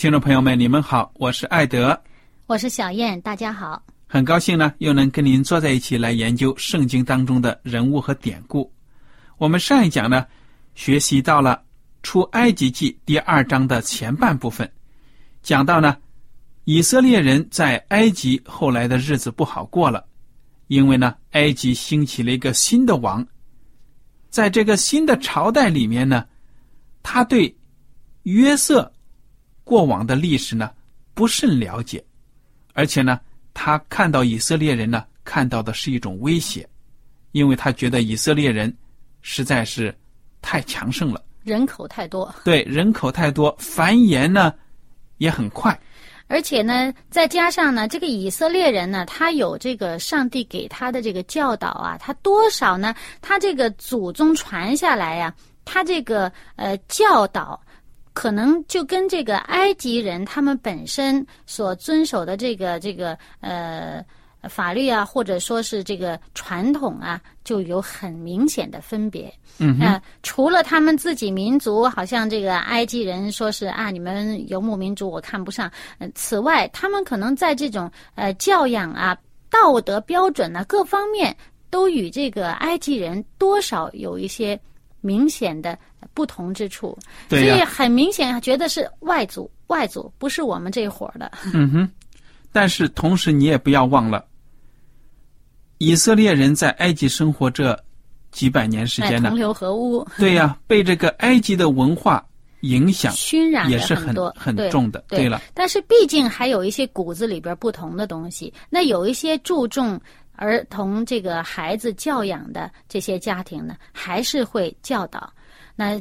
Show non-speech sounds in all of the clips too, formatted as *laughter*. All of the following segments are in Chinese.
听众朋友们，你们好，我是艾德，我是小燕，大家好，很高兴呢，又能跟您坐在一起来研究圣经当中的人物和典故。我们上一讲呢，学习到了出埃及记第二章的前半部分，讲到呢，以色列人在埃及后来的日子不好过了，因为呢，埃及兴起了一个新的王，在这个新的朝代里面呢，他对约瑟。过往的历史呢，不甚了解，而且呢，他看到以色列人呢，看到的是一种威胁，因为他觉得以色列人实在是太强盛了，人口太多，对，人口太多，繁衍呢也很快，而且呢，再加上呢，这个以色列人呢，他有这个上帝给他的这个教导啊，他多少呢，他这个祖宗传下来呀，他这个呃教导。可能就跟这个埃及人他们本身所遵守的这个这个呃法律啊，或者说是这个传统啊，就有很明显的分别。嗯啊，除了他们自己民族，好像这个埃及人说是啊，你们游牧民族我看不上。此外，他们可能在这种呃教养啊、道德标准啊各方面，都与这个埃及人多少有一些。明显的不同之处，所以很明显觉得是外族，外族不是我们这伙的。嗯哼，但是同时你也不要忘了，以色列人在埃及生活这几百年时间呢，同流合污。对呀，被这个埃及的文化影响熏染也是很很重的。对了，但是毕竟还有一些骨子里边不同的东西，那有一些注重。儿童这个孩子教养的这些家庭呢，还是会教导。那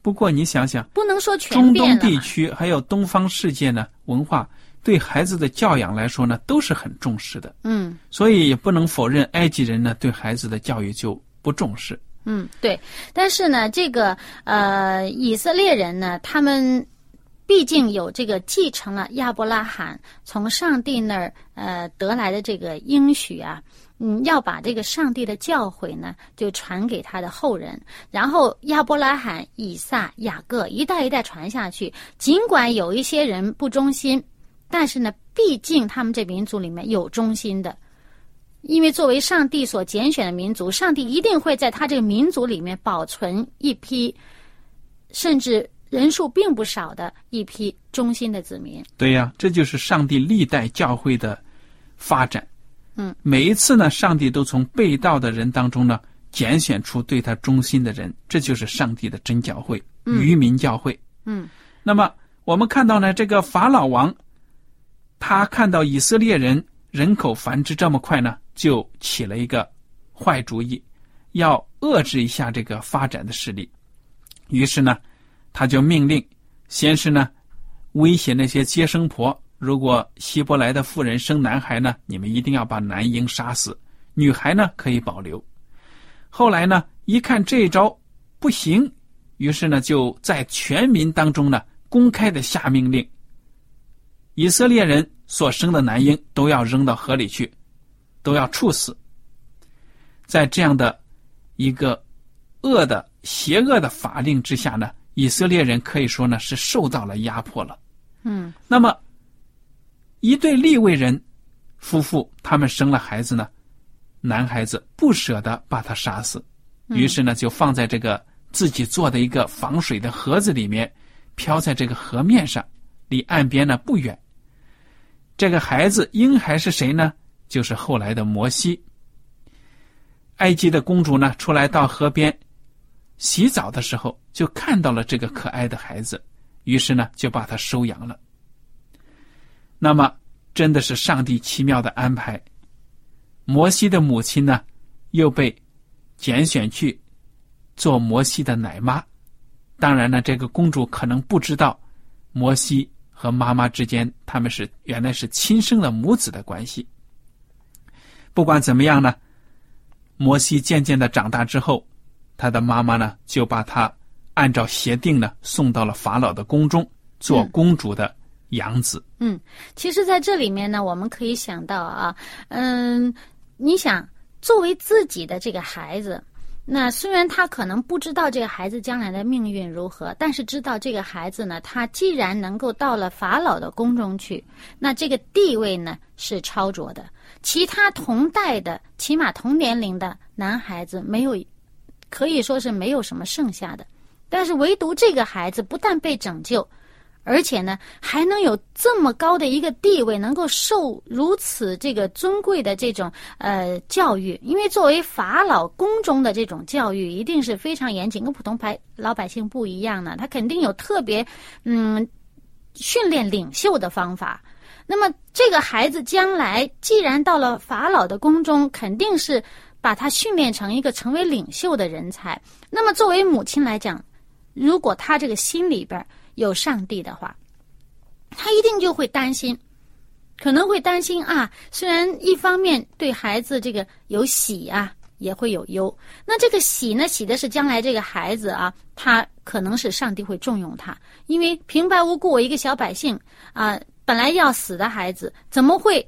不过你想想，不能说全中东地区还有东方世界呢，文化对孩子的教养来说呢，都是很重视的。嗯，所以也不能否认埃及人呢对孩子的教育就不重视。嗯，对。但是呢，这个呃，以色列人呢，他们。毕竟有这个继承了亚伯拉罕从上帝那儿呃得来的这个应许啊，嗯，要把这个上帝的教诲呢就传给他的后人，然后亚伯拉罕、以撒、雅各一代一代传下去。尽管有一些人不忠心，但是呢，毕竟他们这民族里面有忠心的，因为作为上帝所拣选的民族，上帝一定会在他这个民族里面保存一批，甚至。人数并不少的一批忠心的子民。对呀，这就是上帝历代教会的发展。嗯，每一次呢，上帝都从被盗的人当中呢拣选出对他忠心的人，这就是上帝的真教会，渔民教会。嗯，那么我们看到呢，这个法老王，他看到以色列人人口繁殖这么快呢，就起了一个坏主意，要遏制一下这个发展的势力。于是呢。他就命令，先是呢，威胁那些接生婆，如果希伯来的妇人生男孩呢，你们一定要把男婴杀死；女孩呢可以保留。后来呢，一看这一招不行，于是呢就在全民当中呢公开的下命令：以色列人所生的男婴都要扔到河里去，都要处死。在这样的一个恶的、邪恶的法令之下呢，以色列人可以说呢是受到了压迫了。嗯，那么一对利未人夫妇，他们生了孩子呢，男孩子不舍得把他杀死，于是呢就放在这个自己做的一个防水的盒子里面，飘在这个河面上，离岸边呢不远。这个孩子婴孩是谁呢？就是后来的摩西。埃及的公主呢，出来到河边洗澡的时候，就看到了这个可爱的孩子，于是呢，就把他收养了。那么，真的是上帝奇妙的安排。摩西的母亲呢，又被拣选去做摩西的奶妈。当然呢，这个公主可能不知道，摩西和妈妈之间他们是原来是亲生的母子的关系。不管怎么样呢。摩西渐渐的长大之后，他的妈妈呢就把他按照协定呢送到了法老的宫中做公主的养子。嗯，其实，在这里面呢，我们可以想到啊，嗯，你想作为自己的这个孩子，那虽然他可能不知道这个孩子将来的命运如何，但是知道这个孩子呢，他既然能够到了法老的宫中去，那这个地位呢是超卓的。其他同代的，起码同年龄的男孩子没有，可以说是没有什么剩下的。但是唯独这个孩子不但被拯救，而且呢还能有这么高的一个地位，能够受如此这个尊贵的这种呃教育。因为作为法老宫中的这种教育，一定是非常严谨，跟普通白老百姓不一样呢。他肯定有特别嗯训练领袖的方法。那么，这个孩子将来既然到了法老的宫中，肯定是把他训练成一个成为领袖的人才。那么，作为母亲来讲，如果他这个心里边有上帝的话，他一定就会担心，可能会担心啊。虽然一方面对孩子这个有喜啊，也会有忧。那这个喜呢，喜的是将来这个孩子啊，他可能是上帝会重用他，因为平白无故我一个小百姓啊。本来要死的孩子，怎么会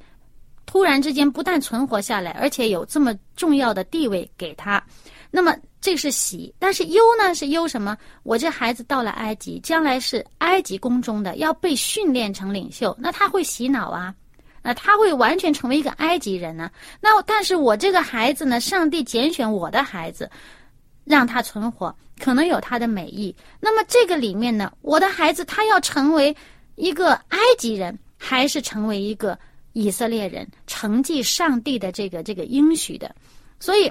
突然之间不但存活下来，而且有这么重要的地位给他？那么这是喜，但是忧呢？是忧什么？我这孩子到了埃及，将来是埃及宫中的，要被训练成领袖，那他会洗脑啊？那他会完全成为一个埃及人呢？那但是我这个孩子呢？上帝拣选我的孩子，让他存活，可能有他的美意。那么这个里面呢，我的孩子他要成为。一个埃及人，还是成为一个以色列人，承继上帝的这个这个应许的。所以，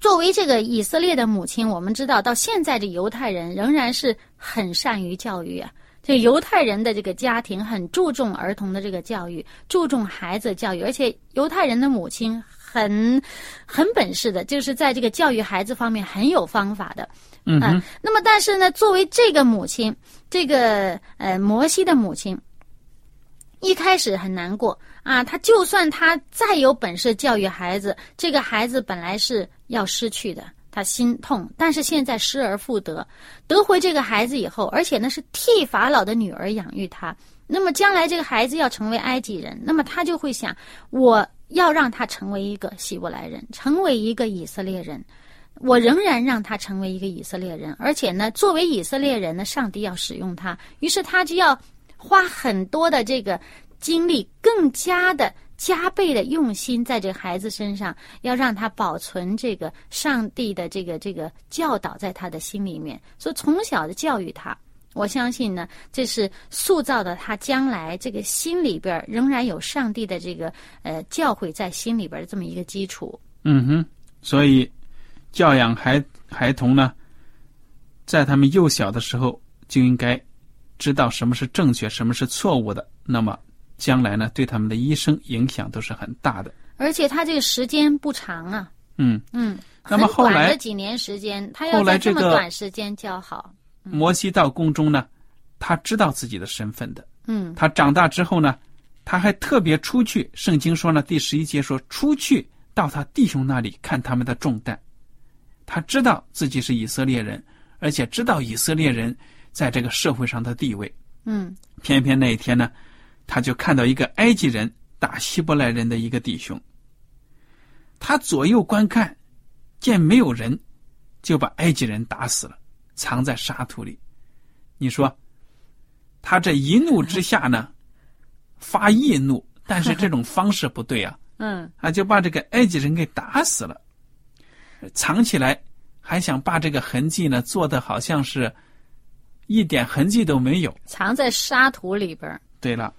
作为这个以色列的母亲，我们知道，到现在的犹太人仍然是很善于教育啊。这犹太人的这个家庭很注重儿童的这个教育，注重孩子教育，而且犹太人的母亲很很本事的，就是在这个教育孩子方面很有方法的。嗯，那么但是呢，作为这个母亲，这个呃摩西的母亲，一开始很难过啊。他就算他再有本事教育孩子，这个孩子本来是要失去的，他心痛。但是现在失而复得，得回这个孩子以后，而且呢是替法老的女儿养育他。那么将来这个孩子要成为埃及人，那么他就会想，我要让他成为一个希伯来人，成为一个以色列人。我仍然让他成为一个以色列人，而且呢，作为以色列人呢，上帝要使用他，于是他就要花很多的这个精力，更加的加倍的用心在这个孩子身上，要让他保存这个上帝的这个这个教导在他的心里面，所以从小的教育他，我相信呢，这是塑造的他将来这个心里边仍然有上帝的这个呃教诲在心里边的这么一个基础。嗯哼，所以。教养孩孩童呢，在他们幼小的时候就应该知道什么是正确，什么是错误的。那么将来呢，对他们的一生影响都是很大的。而且他这个时间不长啊。嗯嗯。那么后来几年时间，他要在这么短时间教好。摩西到宫中呢，他知道自己的身份的。嗯。他长大之后呢，他还特别出去。圣经说呢，第十一节说出去。到他弟兄那里看他们的重担。他知道自己是以色列人，而且知道以色列人在这个社会上的地位。嗯偏偏那一天呢，他就看到一个埃及人打希伯来人的一个弟兄。他左右观看，见没有人，就把埃及人打死了，藏在沙土里。你说，他这一怒之下呢，*laughs* 发易怒，但是这种方式不对啊，*laughs* 嗯啊，就把这个埃及人给打死了，藏起来，还想把这个痕迹呢做的好像是一点痕迹都没有。藏在沙土里边儿。对了，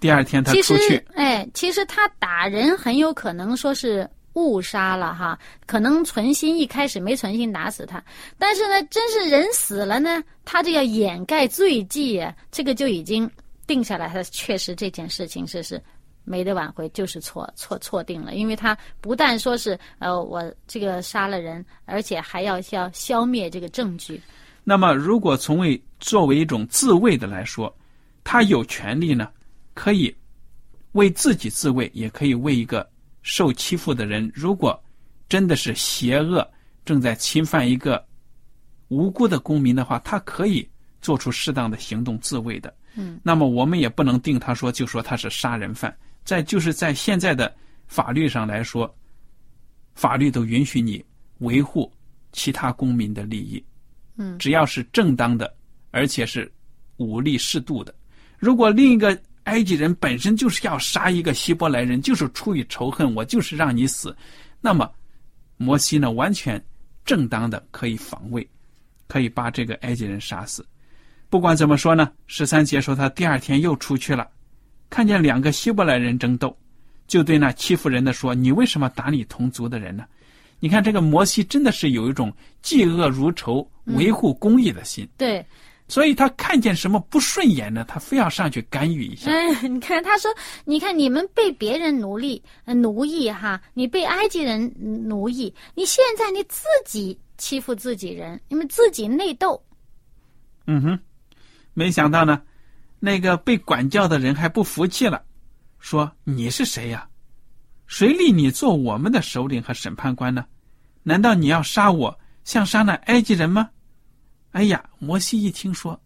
第二天他出去，，哎，其实他打人很有可能说是误杀了哈，可能存心一开始没存心打死他，但是呢，真是人死了呢，他这要掩盖罪迹啊，这个就已经定下来，他确实这件事情是是。没得挽回，就是错错错定了，因为他不但说是呃我这个杀了人，而且还要要消灭这个证据。那么如果从为作为一种自卫的来说，他有权利呢，可以为自己自卫，也可以为一个受欺负的人，如果真的是邪恶正在侵犯一个无辜的公民的话，他可以做出适当的行动自卫的。嗯，那么我们也不能定他说就说他是杀人犯。在就是在现在的法律上来说，法律都允许你维护其他公民的利益。嗯，只要是正当的，而且是武力适度的。如果另一个埃及人本身就是要杀一个希伯来人，就是出于仇恨，我就是让你死，那么摩西呢，完全正当的可以防卫，可以把这个埃及人杀死。不管怎么说呢，十三节说他第二天又出去了，看见两个希伯来人争斗，就对那欺负人的说：“你为什么打你同族的人呢？”你看这个摩西真的是有一种嫉恶如仇、维护公义的心，对，所以他看见什么不顺眼呢，他非要上去干预一下。哎，*laughs* 你看，他说，你看你们被别人奴隶、呃奴役哈，你被埃及人奴役，你现在你自己欺负自己人，你们自己内斗。嗯哼，没想到呢，那个被管教的人还不服气了，说：“你是谁呀？谁立你做我们的首领和审判官呢？难道你要杀我，像杀那埃及人吗？”哎呀，摩西一听说，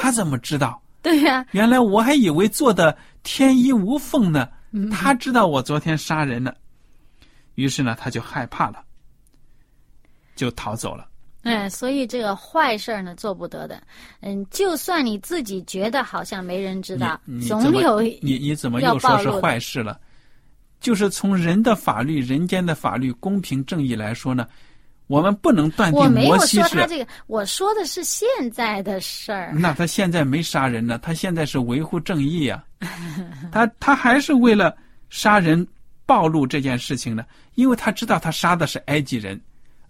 他怎么知道？对呀、原来我还以为做的天衣无缝呢。他知道我昨天杀人了，于是呢，他就害怕了，就逃走了。哎，所以这个坏事儿呢做不得的。嗯，就算你自己觉得好像没人知道总有你你怎么又说是坏事了？就是从人的法律、人间的法律、公平正义来说呢，我们不能断定我没有摩西是。说他这个，我说的是现在的事儿。那他现在没杀人呢，他现在是维护正义呀、*laughs* 他他还是为了杀人暴露这件事情呢，因为他知道他杀的是埃及人，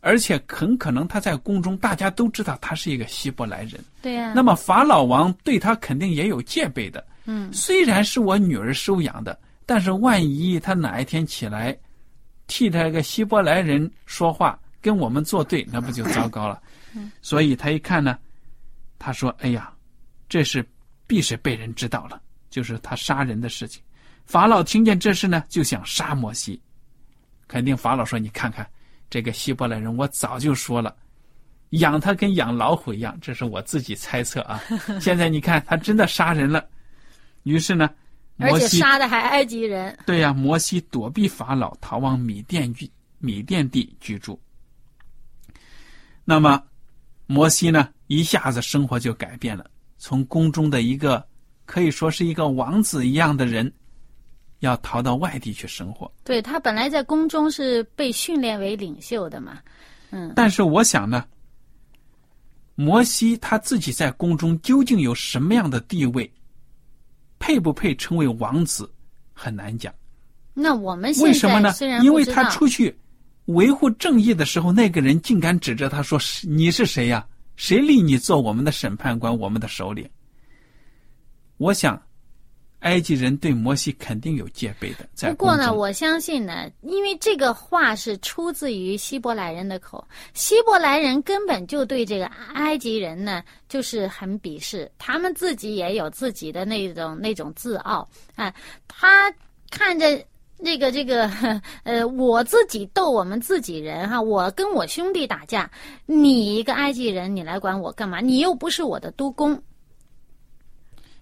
而且很可能他在宫中大家都知道他是一个希伯来人。对呀、那么法老王对他肯定也有戒备的。嗯，虽然是我女儿收养的，但是万一他哪一天起来，替他一个希伯来人说话，跟我们作对，那不就糟糕了？所以他一看呢，他说：“哎呀，这是必是被人知道了，就是他杀人的事情。”法老听见这事呢，就想杀摩西。肯定法老说：“你看看这个希伯来人，我早就说了。”养他跟养老虎一样，这是我自己猜测啊。*laughs* 现在你看，他真的杀人了。于是呢，而且摩西杀的还埃及人。对呀、摩西躲避法老，逃往米甸居米甸地居住。那么，摩西呢，一下子生活就改变了，从宫中的一个可以说是一个王子一样的人，要逃到外地去生活。对他本来在宫中是被训练为领袖的嘛，嗯，但是我想呢，摩西他自己在宫中究竟有什么样的地位，配不配称为王子，很难讲。那我们现为什么呢在虽？然因为他出去维护正义的时候，那个人竟敢指着他说：“是你是谁呀？谁立你做我们的审判官，我们的首领？”我想，埃及人对摩西肯定有戒备的。在不过呢，我相信呢，因为这个话是出自于希伯来人的口，希伯来人根本就对这个埃及人呢，就是很鄙视，他们自己也有自己的那种那种自傲啊。他看着这个这个呃，我自己斗我们自己人哈，我跟我兄弟打架，你一个埃及人，你来管我干嘛？你又不是我的督工。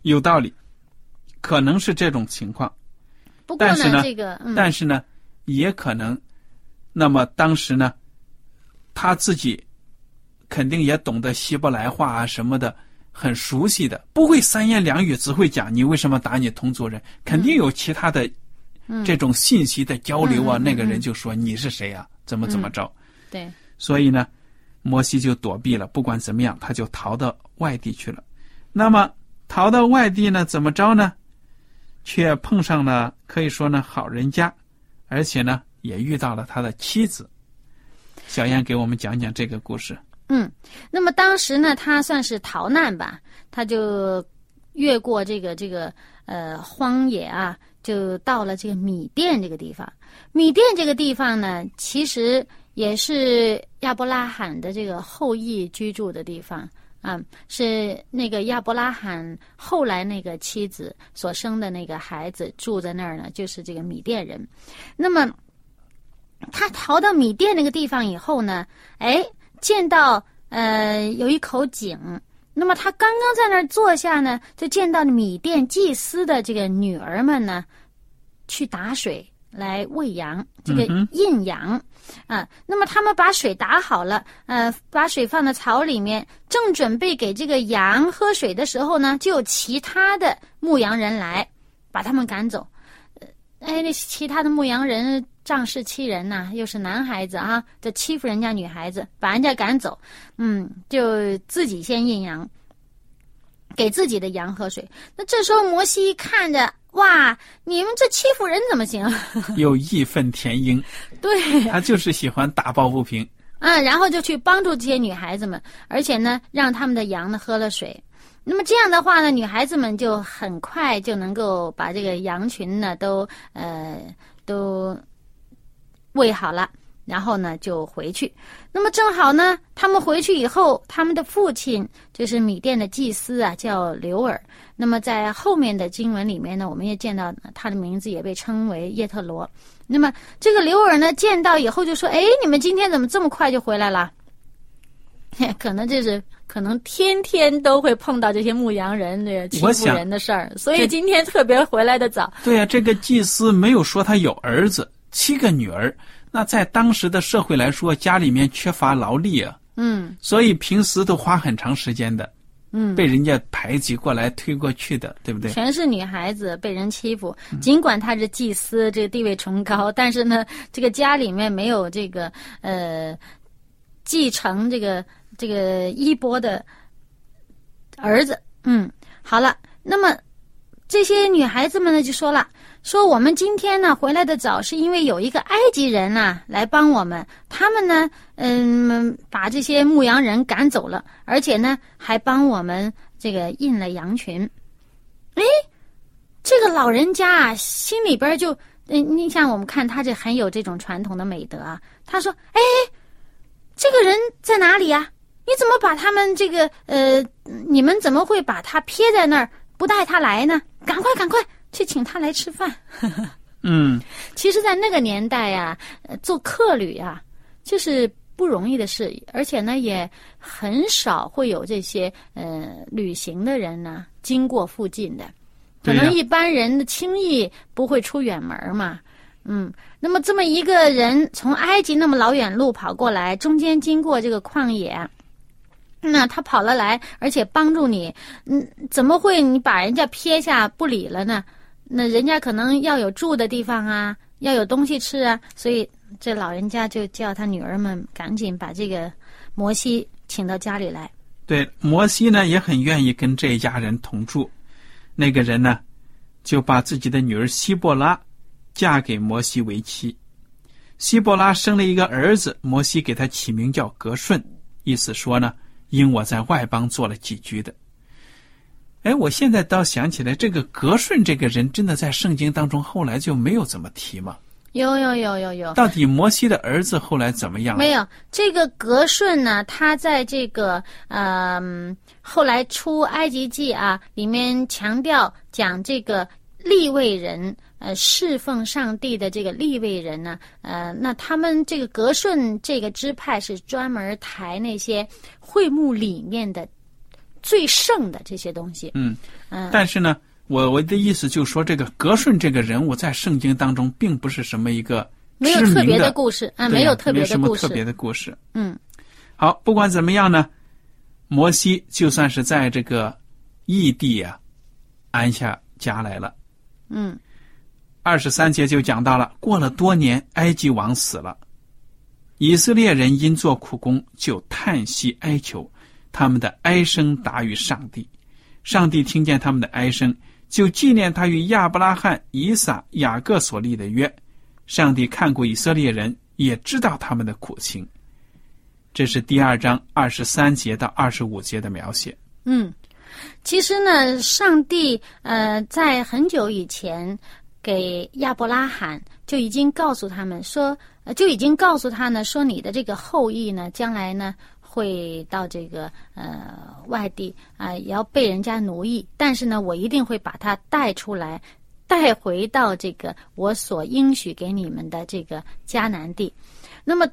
有道理，可能是这种情况。不过呢这个嗯，但是呢，也可能，那么当时呢，他自己肯定也懂得希伯来话啊什么的，很熟悉的，不会三言两语，只会讲你为什么打你同族人，肯定有其他的这种信息的交流啊。那个人就说你是谁呀、怎么怎么着？对，所以呢，摩西就躲避了。不管怎么样，他就逃到外地去了。那么逃到外地呢，怎么着呢？却碰上了可以说呢好人家，而且呢也遇到了他的妻子。小燕给我们讲讲这个故事。嗯，那么当时呢，他算是逃难吧，他就越过这个这个呃荒野啊，就到了这个米甸这个地方。米甸这个地方呢，其实也是亚伯拉罕的这个后裔居住的地方。啊、是那个亚伯拉罕后来那个妻子所生的那个孩子住在那儿呢，就是这个米甸人。那么他逃到米甸那个地方以后呢，哎，见到呃有一口井，那么他刚刚在那儿坐下呢，就见到米店祭司的这个女儿们呢，去打水来喂羊，这个嗯印羊。啊，那么他们把水打好了，呃，把水放在槽里面，正准备给这个羊喝水的时候呢，就有其他的牧羊人来把他们赶走。呃哎，那其他的牧羊人仗势欺人呐、又是男孩子啊，这欺负人家女孩子，把人家赶走，嗯，就自己先印羊，给自己的羊喝水。那这时候摩西看着，哇，你们这欺负人怎么行？*laughs* 又义愤填膺，对，他就是喜欢打抱不平。嗯，然后就去帮助这些女孩子们，而且呢，让他们的羊呢喝了水。那么这样的话呢，女孩子们就很快就能够把这个羊群呢都呃都喂好了，然后呢就回去。那么正好呢，他们回去以后，他们的父亲就是米甸的祭司啊，叫刘尔。那么在后面的经文里面呢，我们也见到他的名字也被称为叶特罗。那么这个刘尔呢，见到以后就说：“哎，你们今天怎么这么快就回来了？” *laughs* 可能就是可能天天都会碰到这些牧羊人这个欺负人的事儿，所以今天特别回来的早。对呀、这个祭司没有说他有儿子，七个女儿。那在当时的社会来说，家里面缺乏劳力啊，嗯所以平时都花很长时间的，嗯，被人家排挤过来、推过去的，对不对？全是女孩子被人欺负，尽管他是祭司，这个地位崇高，但是呢，这个家里面没有这个呃继承这个这个衣钵的儿子。嗯，好了，那么这些女孩子们呢就说了，说我们今天呢回来的早，是因为有一个埃及人呐、来帮我们，他们呢嗯把这些牧羊人赶走了，而且呢还帮我们这个印了羊群。哎，这个老人家啊，心里边就，嗯，你像我们看他这很有这种传统的美德啊。他说：“哎，这个人在哪里呀、你怎么把他们这个呃，你们怎么会把他撇在那儿，不带他来呢？赶快，赶快去请他来吃饭。*laughs* ”嗯，其实，在那个年代呀、呃做客旅呀、就是不容易的事，而且呢，也很少会有这些呃旅行的人呢经过附近的，可能一般人轻易不会出远门嘛。嗯，那么这么一个人从埃及那么老远路跑过来，中间经过这个旷野，那他跑了来，而且帮助你，嗯，怎么会你把人家撇下不理了呢？那人家可能要有住的地方啊，要有东西吃啊，所以这老人家就叫他女儿们赶紧把这个摩西请到家里来。对，摩西呢也很愿意跟这一家人同住。那个人呢，就把自己的女儿希伯拉嫁给摩西为妻。希伯拉生了一个儿子，摩西给他起名叫格顺，意思说呢，因我在外邦做了寄居的。哎，我现在倒想起来，这个格顺这个人真的在圣经当中后来就没有怎么提吗？有有有有有，到底摩西的儿子后来怎么样了？没有这个格顺呢，他在这个呃后来出埃及记啊里面强调讲这个立位人，呃，侍奉上帝的这个立位人呢，呃，那他们这个格顺这个支派是专门抬那些会幕里面的最圣的这些东西。嗯嗯但是呢，我我的意思就是说，这个格顺这个人物在圣经当中并不是什么一个没有特别的的故事啊，没有特别的故事。什么特别的故事。嗯好，不管怎么样呢，摩西就算是在这个异地啊安下家来了。嗯二十三节就讲到了，过了多年，埃及王死了，以色列人因做苦工，就叹息哀求，他们的哀声达于上帝。上帝听见他们的哀声，就纪念他与亚伯拉罕、以撒、雅各所立的约。上帝看过以色列人，也知道他们的苦情。这是第二章二十三节到二十五节的描写。嗯，其实呢，上帝呃在很久以前给亚伯拉罕就已经告诉他们说，就已经告诉他呢说你的这个后裔呢，将来呢会到这个呃外地啊、也要被人家奴役，但是呢，我一定会把他带出来。带回到这个我所应许给你们的这个迦南地，那么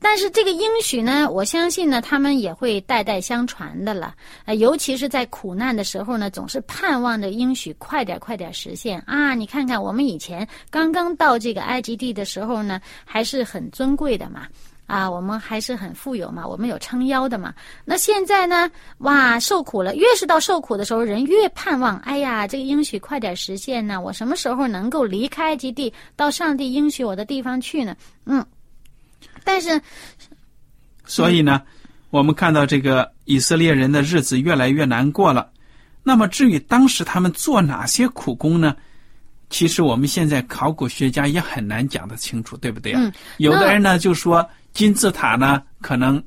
但是这个应许呢，我相信呢，他们也会代代相传的了。呃，尤其是在苦难的时候呢，总是盼望着应许快点快点实现啊！你看看我们以前刚刚到这个埃及地的时候呢，还是很尊贵的嘛。啊，我们还是很富有嘛，我们有撑腰的嘛。那现在呢，哇，受苦了。越是到受苦的时候，人越盼望，哎呀，这个应许快点实现呢。我什么时候能够离开埃及地，到上帝应许我的地方去呢？嗯，但是所以呢，我们看到这个以色列人的日子越来越难过了。那么，至于当时他们做哪些苦工呢？其实我们现在考古学家也很难讲得清楚，对不对啊？嗯有的人呢就说金字塔呢可能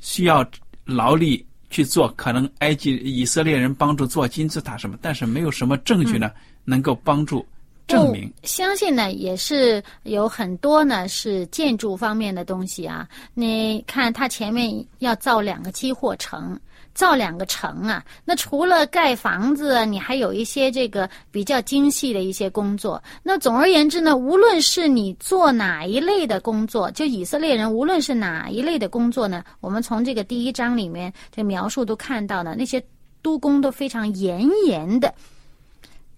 需要劳力去做，可能埃及以色列人帮助做金字塔什么，但是没有什么证据呢、能够帮助证明。相信呢，也是有很多呢是建筑方面的东西啊。你看，它前面要造两个期货城，造两个城啊。那除了盖房子，你还有一些这个比较精细的一些工作。那总而言之呢，无论是你做哪一类的工作，就以色列人无论是哪一类的工作呢，我们从这个第一章里面这描述都看到了，那些督工都非常严严的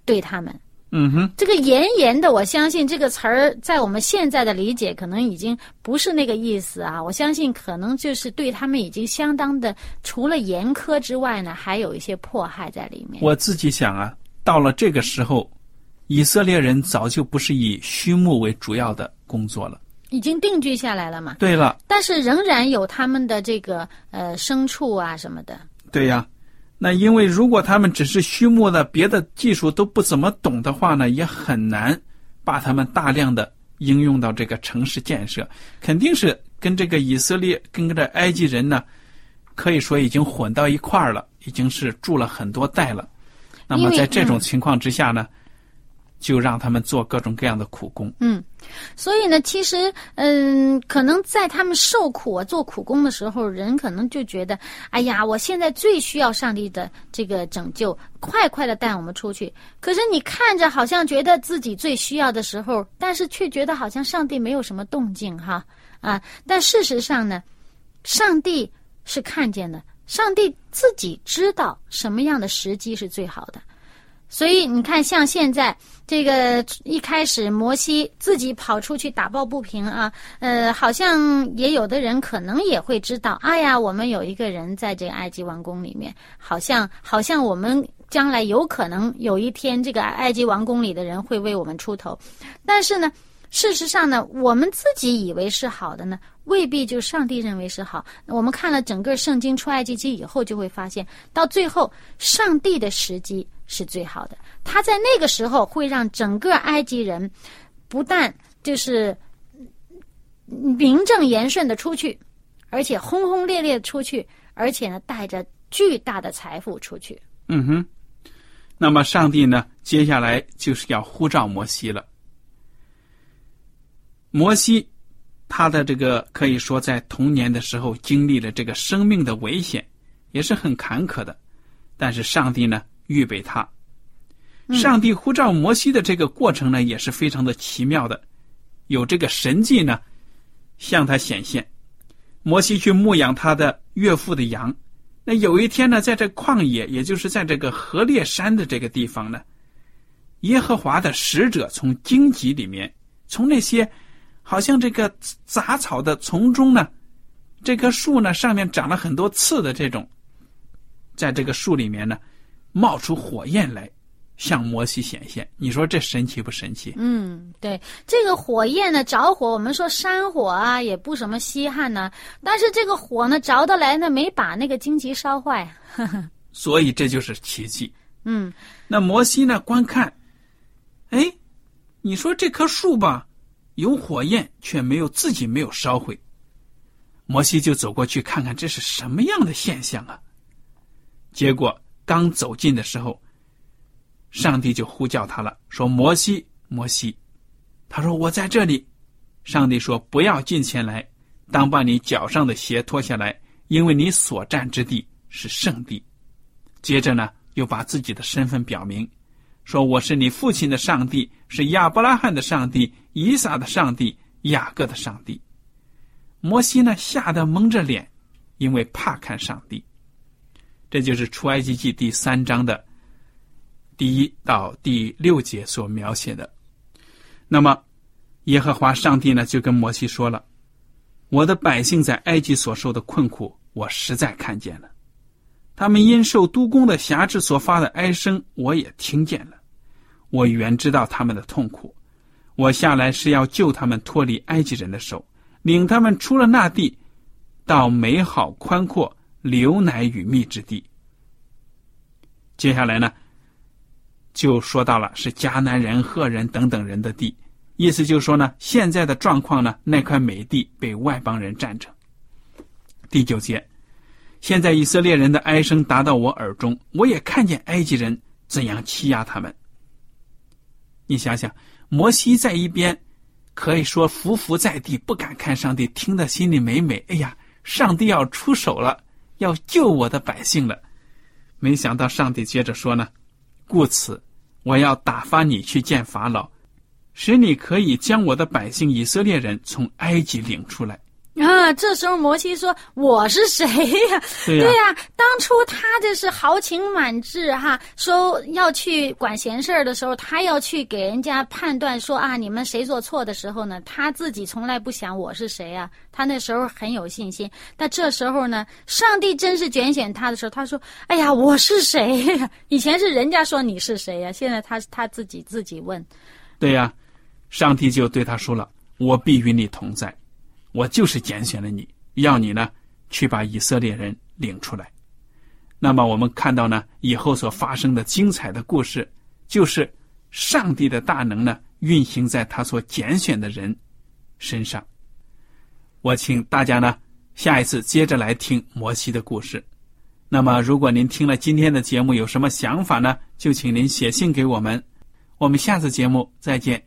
对他们。嗯哼，这个严严的，我相信这个词儿在我们现在的理解，可能已经不是那个意思啊。我相信可能就是对他们已经相当的，除了严苛之外呢，还有一些迫害在里面。我自己想啊，到了这个时候，以色列人早就不是以畜牧为主要的工作了。已经定居下来了嘛，对了，但是仍然有他们的这个呃牲畜啊什么的。对呀，那因为如果他们只是畜牧的，别的技术都不怎么懂的话呢，也很难把他们大量的应用到这个城市建设，肯定是跟这个以色列跟这埃及人呢，可以说已经混到一块儿了，已经是住了很多代了。那么在这种嗯情况之下呢，就让他们做各种各样的苦工。嗯，所以呢，其实，嗯，可能在他们受苦啊、做苦工的时候，人可能就觉得，哎呀，我现在最需要上帝的这个拯救，快快的带我们出去。可是你看着好像觉得自己最需要的时候，但是却觉得好像上帝没有什么动静哈啊。但事实上呢，上帝是看见的，上帝自己知道什么样的时机是最好的。所以你看，像现在这个一开始摩西自己跑出去打抱不平啊，呃，好像也有的人可能也会知道，哎呀，我们有一个人在这个埃及王宫里面，好像好像我们将来有可能有一天这个埃及王宫里的人会为我们出头，但是呢。事实上呢，我们自己以为是好的呢，未必就上帝认为是好。我们看了整个圣经出埃及记以后，就会发现，到最后，上帝的时机是最好的。他在那个时候会让整个埃及人，不但就是名正言顺的出去，而且轰轰烈烈出去，而且呢，带着巨大的财富出去。嗯哼，那么上帝呢，接下来就是要呼召摩西了。摩西，他的这个可以说在童年的时候经历了这个生命的危险，也是很坎坷的。但是上帝呢，预备他，上帝呼召摩西的这个过程呢，也是非常的奇妙的，有这个神迹呢向他显现。摩西去牧养他的岳父的羊，那有一天呢，在这旷野，也就是在这个河烈山的这个地方呢，耶和华的使者从荆棘里面，从那些好像这个杂草的丛中呢，这棵树呢上面长了很多刺的这种，在这个树里面呢，冒出火焰来。向摩西显现，你说这神奇不神奇？嗯，对，这个火焰呢着火，我们说山火啊也不什么稀罕呢，但是这个火呢着得来呢，没把那个荆棘烧坏，*laughs* 所以这就是奇迹。嗯，那摩西呢观看，哎，你说这棵树吧，有火焰却没有自己没有烧毁，摩西就走过去看看这是什么样的现象啊？结果刚走近的时候。上帝就呼叫他了，说：“摩西，摩西。”他说：“我在这里。”上帝说：“不要近前来，当把你脚上的鞋脱下来，因为你所站之地是圣地。”接着呢，又把自己的身份表明，说：“我是你父亲的上帝，是亚伯拉罕的上帝，以撒的上帝，雅各的上帝。”摩西呢，吓得蒙着脸，因为怕看上帝。这就是出埃及记第三章的。第一到第六节所描写的，那么耶和华上帝呢，就跟摩西说了：“我的百姓在埃及所受的困苦，我实在看见了；他们因受督工的辖制所发的哀声，我也听见了。我原知道他们的痛苦，我下来是要救他们脱离埃及人的手，领他们出了那地，到美好宽阔、流奶与蜜之地。接下来呢？”就说到了是迦南人、赫人等等人的地，意思就是说呢，现在的状况呢，那块美地被外邦人占着。第九节，现在以色列人的哀声达到我耳中，我也看见埃及人怎样欺压他们。你想想，摩西在一边，可以说伏伏在地，不敢看上帝，听得心里美美。哎呀，上帝要出手了，要救我的百姓了。没想到上帝接着说呢，故此。我要打发你去见法老，使你可以将我的百姓以色列人从埃及领出来。啊！这时候摩西说：“我是谁呀？”对呀，当初他这是豪情满志哈，说要去管闲事儿的时候，他要去给人家判断说啊，你们谁做错的时候呢？他自己从来不想我是谁呀，他那时候很有信心。但这时候呢，上帝真是拣选他的时候，他说：“哎呀，我是谁呀？”以前是人家说你是谁呀，现在他他自己自己问。对呀，上帝就对他说了：“我必与你同在。”我就是拣选了你，要你呢去把以色列人领出来。那么我们看到呢，以后所发生的精彩的故事，就是上帝的大能呢运行在他所拣选的人身上。我请大家呢下一次接着来听摩西的故事。那么如果您听了今天的节目有什么想法呢，就请您写信给我们。我们下次节目再见。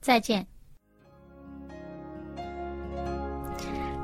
再见。